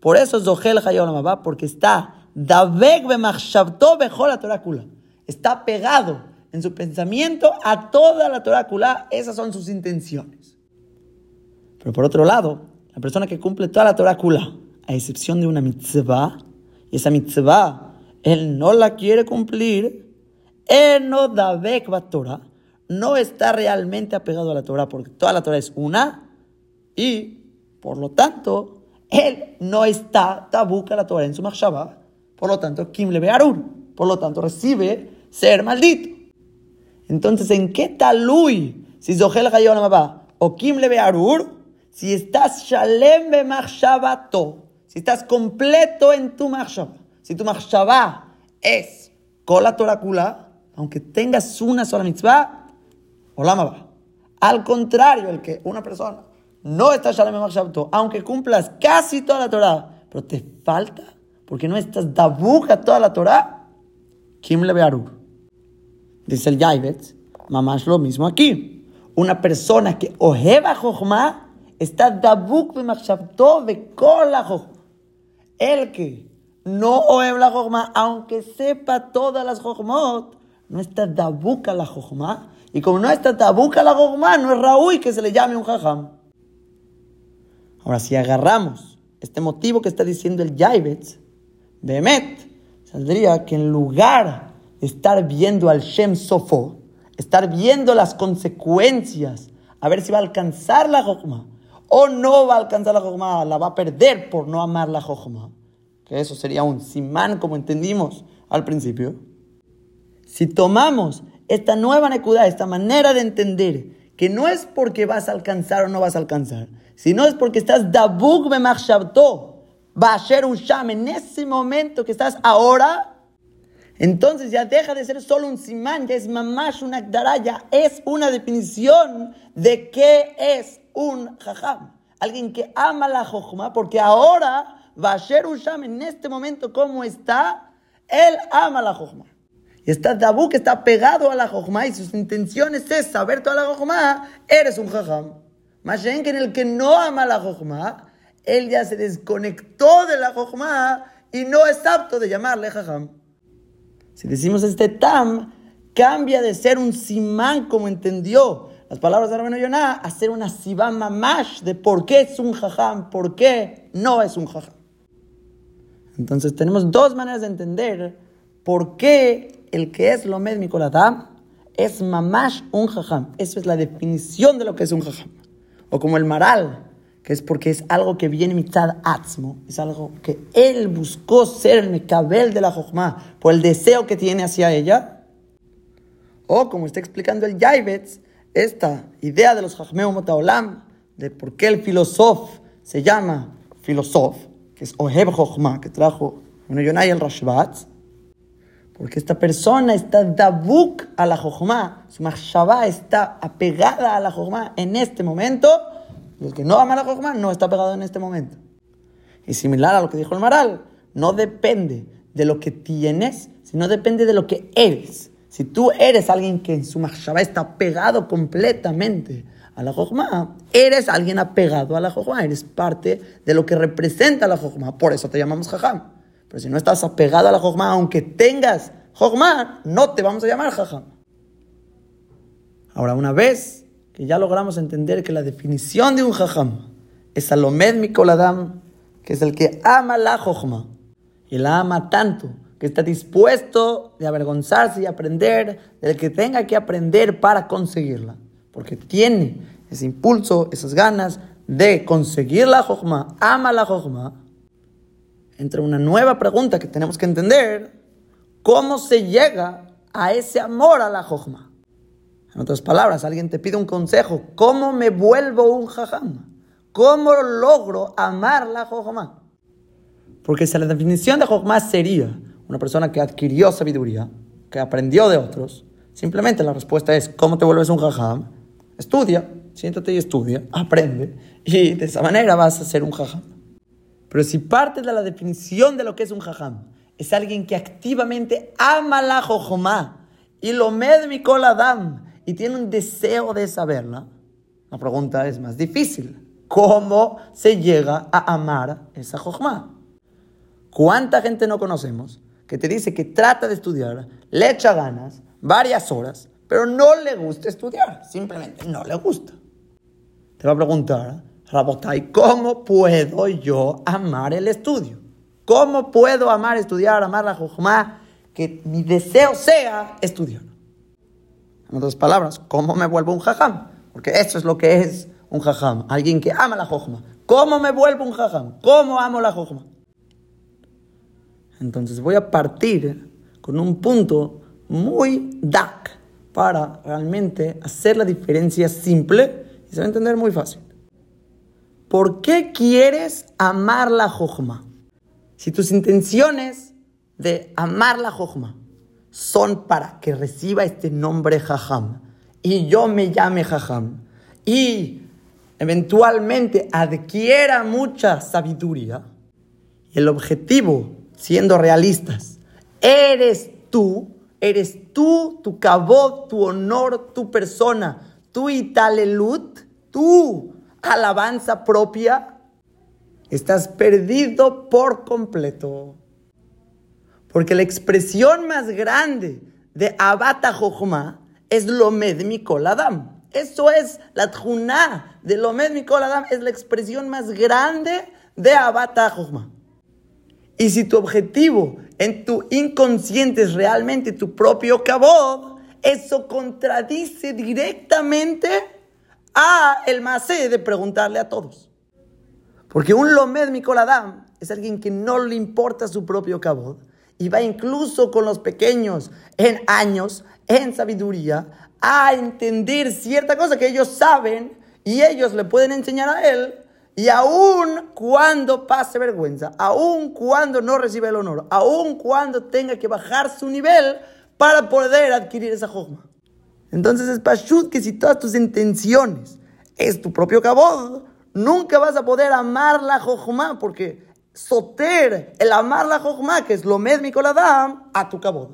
por eso es Zohel Hayonamabá, porque está Daveg la torácula. Está pegado en su pensamiento a toda la torácula. Esas son sus intenciones. Pero por otro lado, la persona que cumple toda la Torah a excepción de una mitzvah, y esa mitzvah él no la quiere cumplir, él no da Torah, no está realmente apegado a la Torah, porque toda la Torah es una, y por lo tanto, él no está tabuca la Torah en su machshava, por lo tanto, Kim le arur, por lo tanto, recibe ser maldito. Entonces, ¿en qué talui si Zohel o Kim le arur? Si estás shalem to, si estás completo en tu machshava, si tu machshava es kola torakula, aunque tengas una sola mitzvah, olama Al contrario, el que una persona no está shalem to, aunque cumplas casi toda la Torah, pero te falta, porque no estás dabuja toda la Torah, kim le arur. Dice el Yaivetz, mamás lo mismo aquí. Una persona que ojeba jochma, está dabuk El que no oe la jochma, aunque sepa todas las jochmot, no está dabuk a la jochma. Y como no está dabuk a la jochma, no es raúl que se le llame un jajam. Ahora, si agarramos este motivo que está diciendo el Yaibetz, Behemet, saldría que en lugar de estar viendo al Shem Sofo, estar viendo las consecuencias, a ver si va a alcanzar la jochma, o no va a alcanzar la jojma, la va a perder por no amar la jojma. Que eso sería un simán, como entendimos al principio. Si tomamos esta nueva necudad, esta manera de entender, que no es porque vas a alcanzar o no vas a alcanzar, sino es porque estás dabuk bemachshavto, va a ser un sham en ese momento que estás ahora, entonces ya deja de ser solo un simán, ya es mamash una ya es una definición de qué es un jajam, alguien que ama la jojma, porque ahora va a Usham en este momento como está, él ama la jojma. Y está Dabu que está pegado a la jojma y sus intenciones es saber toda la jojma, eres un jajam. Más que en el que no ama la jojma, él ya se desconectó de la jojma y no es apto de llamarle jajam. Si decimos este tam, cambia de ser un simán como entendió las palabras de Rabino Yonah, hacer una sibama mamash de por qué es un jajam, por qué no es un jajam. Entonces tenemos dos maneras de entender por qué el que es Lomed Mikoladam es mamash un jajam. Esa es la definición de lo que es un jajam. O como el maral, que es porque es algo que viene mitad atzmo, es algo que él buscó ser el mekabel de la jojma por el deseo que tiene hacia ella. O como está explicando el Yaibetz, esta idea de los Jajmeu Motaolam, de por qué el filósofo se llama filósofo, que es Oheb Jochma, que trajo bueno, Yonai el Rashbat, porque esta persona está dabuk a la Jochma, su machshavá está apegada a la Jochma en este momento, y el que no ama la Jochma no está pegado en este momento. Y similar a lo que dijo el Maral, no depende de lo que tienes, sino depende de lo que eres. Si tú eres alguien que en su machshavá está pegado completamente a la Jochma, eres alguien apegado a la Jochma, eres parte de lo que representa la Jochma, por eso te llamamos Jajam. Pero si no estás apegado a la Jochma, aunque tengas Jochma, no te vamos a llamar Jajam. Ahora, una vez que ya logramos entender que la definición de un Jajam es Alomed Mikoladam, que es el que ama la Jochma, y la ama tanto que está dispuesto de avergonzarse y aprender del que tenga que aprender para conseguirla, porque tiene ese impulso, esas ganas de conseguir la Jochma, ama la Jochma, entra una nueva pregunta que tenemos que entender, ¿cómo se llega a ese amor a la jojma? En otras palabras, alguien te pide un consejo, ¿cómo me vuelvo un jajam? ¿Cómo logro amar la jojma? Porque si la definición de jojma sería una persona que adquirió sabiduría, que aprendió de otros, simplemente la respuesta es, ¿cómo te vuelves un jajam? Estudia, siéntate y estudia, aprende, y de esa manera vas a ser un jajam. Pero si parte de la definición de lo que es un jajam, es alguien que activamente ama la jojomá y lo med mi adam y tiene un deseo de saberla, la pregunta es más difícil. ¿Cómo se llega a amar esa jojomá? ¿Cuánta gente no conocemos que te dice que trata de estudiar, le echa ganas, varias horas, pero no le gusta estudiar? Simplemente no le gusta. Te va a preguntar, Rabotai, ¿cómo puedo yo amar el estudio? ¿Cómo puedo amar estudiar, amar la Jojma? Que mi deseo sea estudiar. En otras palabras, ¿cómo me vuelvo un jajam? Porque eso es lo que es un jajam, alguien que ama la Jojma. ¿Cómo me vuelvo un jajam? ¿Cómo amo la Jojma? Entonces voy a partir con un punto muy dark para realmente hacer la diferencia simple y se va a entender muy fácil. ¿Por qué quieres amar la jojma? Si tus intenciones de amar la jojma son para que reciba este nombre jajam y yo me llame jajam y eventualmente adquiera mucha sabiduría, el objetivo, siendo realistas, eres tú, eres tú, tu cabot, tu honor, tu persona, tu italelut, tú alabanza propia, estás perdido por completo. Porque la expresión más grande de Abata Jochma es Lomed Mikol Adam. Eso es la tjuná de Lomed Mikol Adam, es la expresión más grande de Abata Jochma. Y si tu objetivo en tu inconsciente es realmente tu propio cabod, eso contradice directamente a el masé de preguntarle a todos. Porque un Lomed Mikoladam es alguien que no le importa su propio cabod y va incluso con los pequeños en años, en sabiduría, a entender cierta cosa que ellos saben y ellos le pueden enseñar a él. Y aun cuando pase vergüenza, aun cuando no reciba el honor, aun cuando tenga que bajar su nivel para poder adquirir esa jojma. Entonces es pashut que si todas tus intenciones es tu propio cabod, nunca vas a poder amar la jojma, porque soter el amar la jojma, que es lo mismo con Adam, a tu cabod.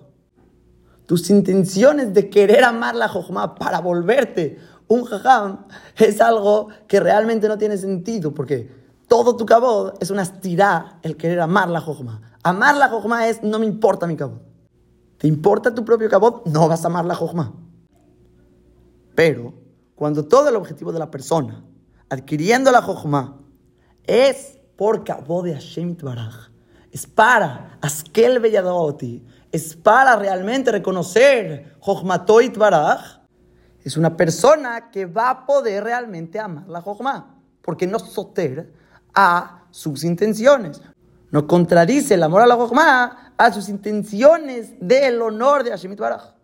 Tus intenciones de querer amar la jojma para volverte un jajam es algo que realmente no tiene sentido, porque todo tu cabod es una estirá el querer amar la jojma. Amar la jojma es no me importa mi cabod. ¿Te importa tu propio cabod? No vas a amar la jojma. Pero cuando todo el objetivo de la persona, adquiriendo la Jochma, es por cabo de Hashem es para Askel Belladoti, es para realmente reconocer Jochmatoit Baraj, es una persona que va a poder realmente amar la Jochma, porque no soter a sus intenciones. No contradice el amor a la Jochma a sus intenciones del honor de Hashem Baraj.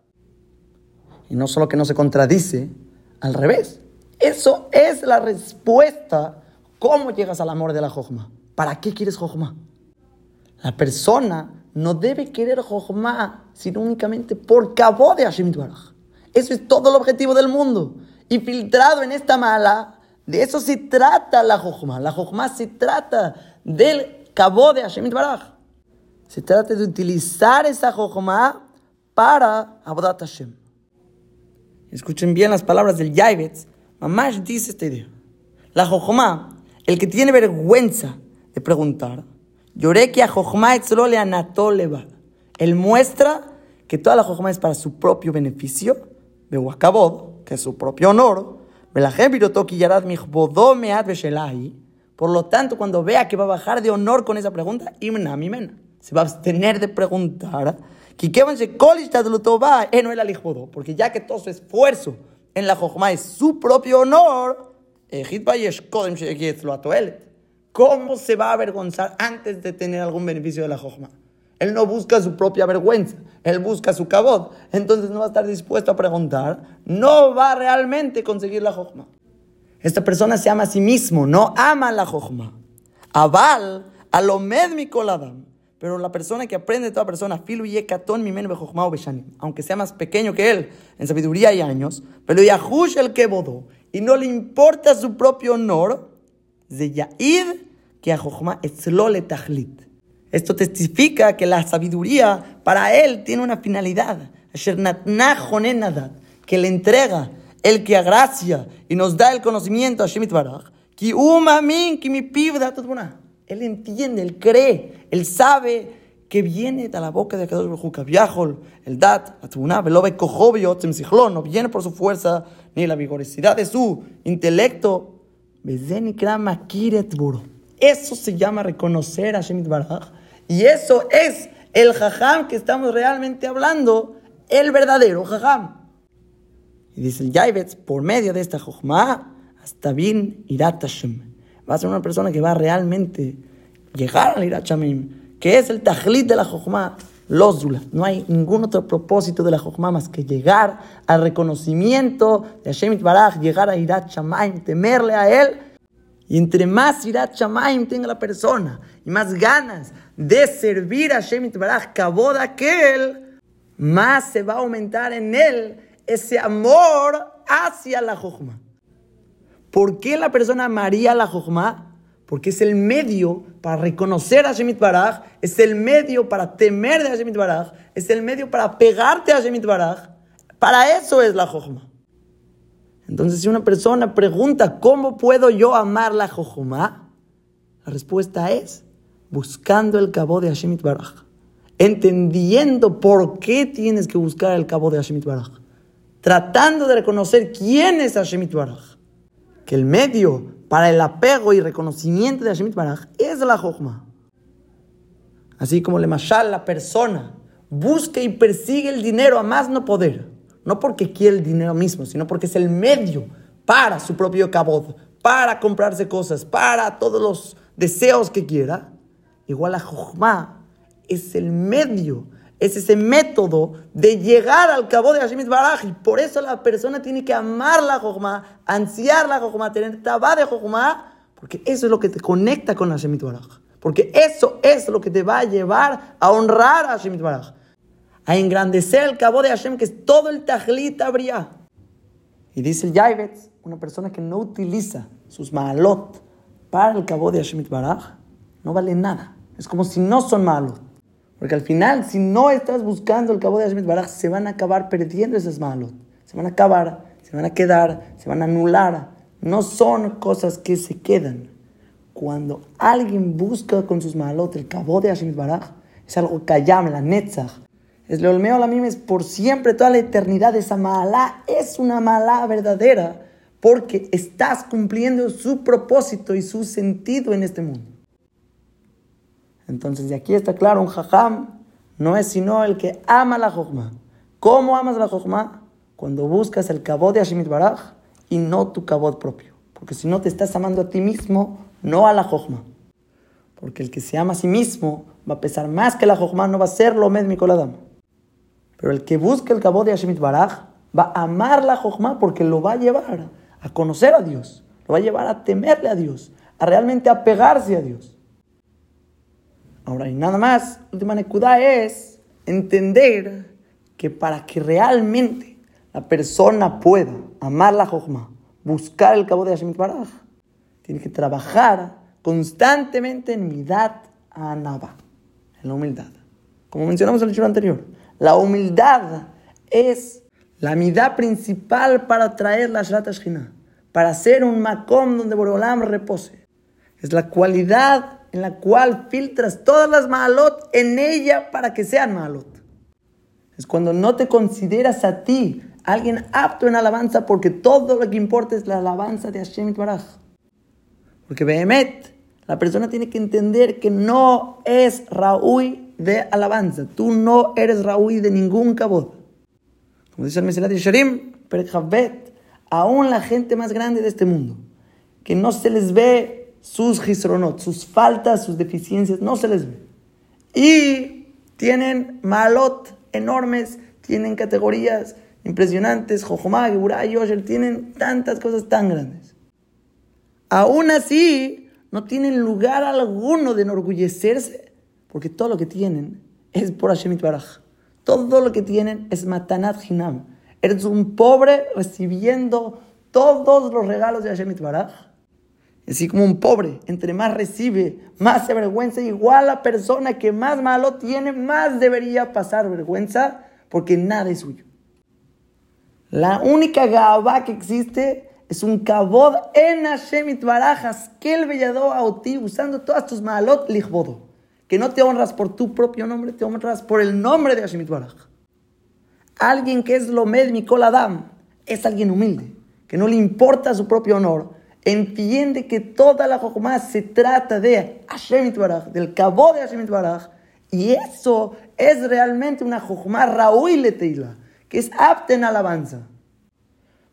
Y no solo que no se contradice, al revés. Eso es la respuesta. ¿Cómo llegas al amor de la Jojma? ¿para qué quieres Jochma? La persona no debe querer Jochma, sino únicamente por cabo de Hashem. Eso es todo el objetivo del mundo. Y filtrado en esta mala, de eso se trata la Jochma. La Jochma se trata del cabo de Hashem Baraj. Se trata de utilizar esa Jochma para Abodat Hashem. Escuchen bien las palabras del Yaibetz. Mamash dice esta idea. La Jochma, el que tiene vergüenza de preguntar, lloré que a Jochma le anatoleva. Él muestra que toda la Jochma es para su propio beneficio, de que es su propio honor, por lo tanto, cuando vea que va a bajar de honor con esa pregunta, se va a abstener de preguntar. Porque ya que todo su esfuerzo en la Jochma es su propio honor, ¿cómo se va a avergonzar antes de tener algún beneficio de la Jochma? Él no busca su propia vergüenza, él busca su cabot. Entonces no va a estar dispuesto a preguntar, no va a realmente conseguir la Jochma. Esta persona se ama a sí mismo, no ama la Jochma. Aval, a lo mi coladam. Pero la persona que aprende, toda persona, filu yekaton mi o beshanim, aunque sea más pequeño que él en sabiduría y años, pero yahush el que bodó, y no le importa su propio honor, de yaid que a Jochma etzlole tajlit esto testifica que la sabiduría para él tiene una finalidad. Que le entrega, el que agracia y nos da el conocimiento a Shemit Baraj. Él entiende, él cree, él sabe que viene de la boca de Kadosh Baruj el Dat, la Tbuna, Velobe Kohobio, no viene por su fuerza ni la vigorosidad de su intelecto. Eso se llama reconocer a Shemit Baraj y eso es el jajam que estamos realmente hablando, el verdadero jajam. Y dice el Yaibetz, por medio de esta jojma, hasta bien irat Va a ser una persona que va realmente llegar al irat que es el tajlit de la jojma, los No hay ningún otro propósito de la jojma más que llegar al reconocimiento de Hashem Baraj, llegar a irat temerle a él. Y entre más irat tenga la persona y más ganas de servir a Shemit Baraj, cabod aquel, más se va a aumentar en él ese amor hacia la Jochma. ¿Por qué la persona amaría la Jochma? Porque es el medio para reconocer a Shemit Baraj, es el medio para temer de Shemit Baraj, es el medio para pegarte a Shemit Baraj. Para eso es la Jochma. Entonces, si una persona pregunta, ¿cómo puedo yo amar la Jochma? La respuesta es buscando el cabo de Hashemit Baraj. Entendiendo por qué tienes que buscar el cabo de Hashemit Baraj. Tratando de reconocer quién es Hashemit Baraj. Que el medio para el apego y reconocimiento de Hashemit Baraj es la Jochma. Así como le mashal, la persona busca y persigue el dinero a más no poder. No porque quiere el dinero mismo, sino porque es el medio para su propio cabod, para comprarse cosas, para todos los deseos que quiera. Igual la Jochma es el medio, es ese método de llegar al cabo de Hashem Baraj. Y por eso la persona tiene que amar la Jochma, ansiar la Jochma, tener tabá de Jochma, porque eso es lo que te conecta con Hashem Baraj. Porque eso es lo que te va a llevar a honrar a Hashem Baraj. A engrandecer el cabo de Hashem, que es todo el tajlit habría. Y dice el Yaivetz, una persona que no utiliza sus maalot para el cabo de Hashem Baraj, no vale nada. Es como si no son malos. Porque al final, si no estás buscando el cabo de Hashem Baraj, se van a acabar perdiendo esas malos. Se van a acabar, se van a quedar, se van a anular. No son cosas que se quedan. Cuando alguien busca con sus malot el cabo de Hashem Baraj, es algo llama la netzach. Es lo olmeo la misma, es por siempre, toda la eternidad. Esa mala es una mala verdadera porque estás cumpliendo su propósito y su sentido en este mundo. Entonces, de aquí está claro, un jajam no es sino el que ama la jojma. ¿Cómo amas la jojma? Cuando buscas el cabot de Hashemit Baraj y no tu cabot propio. Porque si no te estás amando a ti mismo, no a la jojma. Porque el que se ama a sí mismo va a pesar más que la jojma, no va a ser lo mismo Coladam. Pero el que busca el cabot de Hashemit Baraj va a amar la jojma porque lo va a llevar a conocer a Dios, lo va a llevar a temerle a Dios, a realmente apegarse a Dios. Ahora, y nada más, última nekuda es entender que para que realmente la persona pueda amar la Jochma, buscar el cabo de Hashem Baraj, tiene que trabajar constantemente en midat anaba, en la humildad. Como mencionamos en el libro anterior, la humildad es la midá principal para traer la Shrat para hacer un makom donde Borolam repose. Es la cualidad en la cual filtras todas las malot en ella para que sean malot. Es cuando no te consideras a ti alguien apto en alabanza porque todo lo que importa es la alabanza de Hashem Baraj. Porque Behemet, la persona tiene que entender que no es Raúl de alabanza. Tú no eres Raúl de ningún cabot. Como dice el Mesilat Yesharim, aún la gente más grande de este mundo, que no se les ve sus gisronot, sus faltas, sus deficiencias, no se les ve. Y tienen malot enormes, tienen categorías impresionantes, Jojomá, Geburá, tienen tantas cosas tan grandes. Aún así, no tienen lugar alguno de enorgullecerse, porque todo lo que tienen es por Hashem Baraj. Todo lo que tienen es Matanat Hinam. Eres un pobre recibiendo todos los regalos de Hashem Baraj Así como un pobre, entre más recibe, más se avergüenza. Igual la persona que más malo tiene, más debería pasar vergüenza, porque nada es suyo. La única gaba que existe es un kabod en Hashem barajas que el vellado a ti, usando todas tus malot lichbodo. Que no te honras por tu propio nombre, te honras por el nombre de Hashem Baraj. Alguien que es Lomed Mikol Adam es alguien humilde, que no le importa su propio honor entiende que toda la Jochma se trata de Hashem Baraj, del cabo de Hashem Baraj, y eso es realmente una Jochma Raúl Teila, que es apta en alabanza.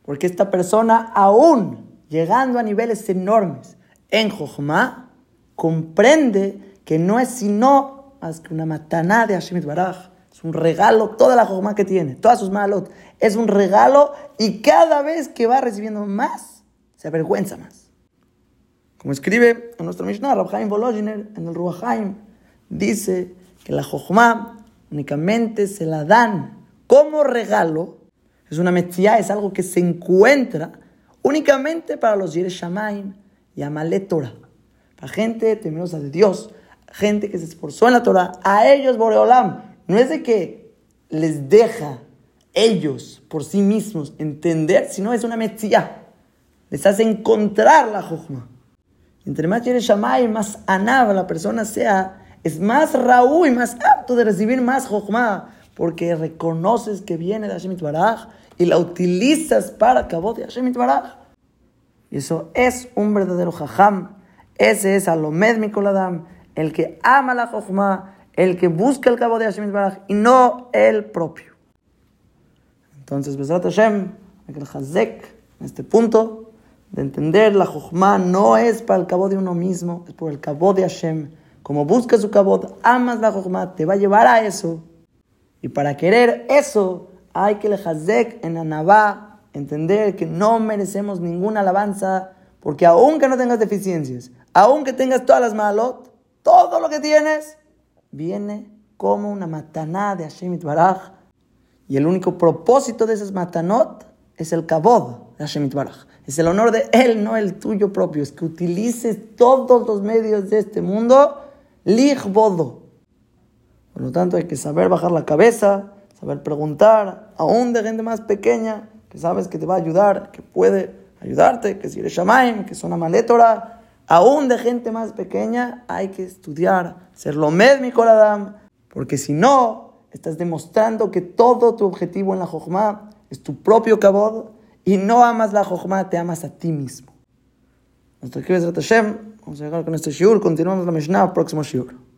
Porque esta persona, aún llegando a niveles enormes en Jochma, comprende que no es sino más que una mataná de Hashem Baraj. Es un regalo, toda la Jochma que tiene, todas sus malot. Es un regalo y cada vez que va recibiendo más, se avergüenza más. Como escribe en nuestro Mishnah, Rabhaim Volozhiner, en el Ruachaim, dice que la Jochma únicamente se la dan como regalo, es una metzia, es algo que se encuentra únicamente para los Yere Shamaim y Amalet Torah, para gente temerosa de Dios, gente que se esforzó en la Torah, a ellos Boreolam, no es de que les deja ellos por sí mismos entender, sino es una metzia les hace encontrar la Jochma. Entre más quiere y más anaba la persona sea, es más Raúl y más apto de recibir más Jochma, porque reconoces que viene de Hashem Baraj y la utilizas para cabo de Hashem Baraj. Y eso es un verdadero Jajam. Ese es Alomed Mikoladam, el que ama la Jochma, el que busca el cabo de Hashem Baraj y no el propio. Entonces, Besrat Hashem, el Hazek, en este punto, de entender la Jochma no es para el cabo de uno mismo, es por el cabo de Hashem. Como buscas su cabo, amas la Jochma, te va a llevar a eso. Y para querer eso, hay que le hazek en Anabá, entender que no merecemos ninguna alabanza, porque aunque no tengas deficiencias, aunque tengas todas las malot, todo lo que tienes, viene como una mataná de Hashem Itbaraj. Y el único propósito de esas matanot es el kabod de Hashem Itbaraj. Es el honor de Él, no el tuyo propio. Es que utilices todos los medios de este mundo, bodo. Por lo tanto, hay que saber bajar la cabeza, saber preguntar, aún de gente más pequeña, que sabes que te va a ayudar, que puede ayudarte, que si eres shamaim, que son amalétora, aún de gente más pequeña, hay que estudiar, ser lo mi coladam, porque si no, estás demostrando que todo tu objetivo en la jojma es tu propio cabod y no amas la Jochma, te amas a ti mismo. Hasta aquí, Hashem. Vamos a llegar con este shiur. Continuamos la Mishnah, próximo shiur.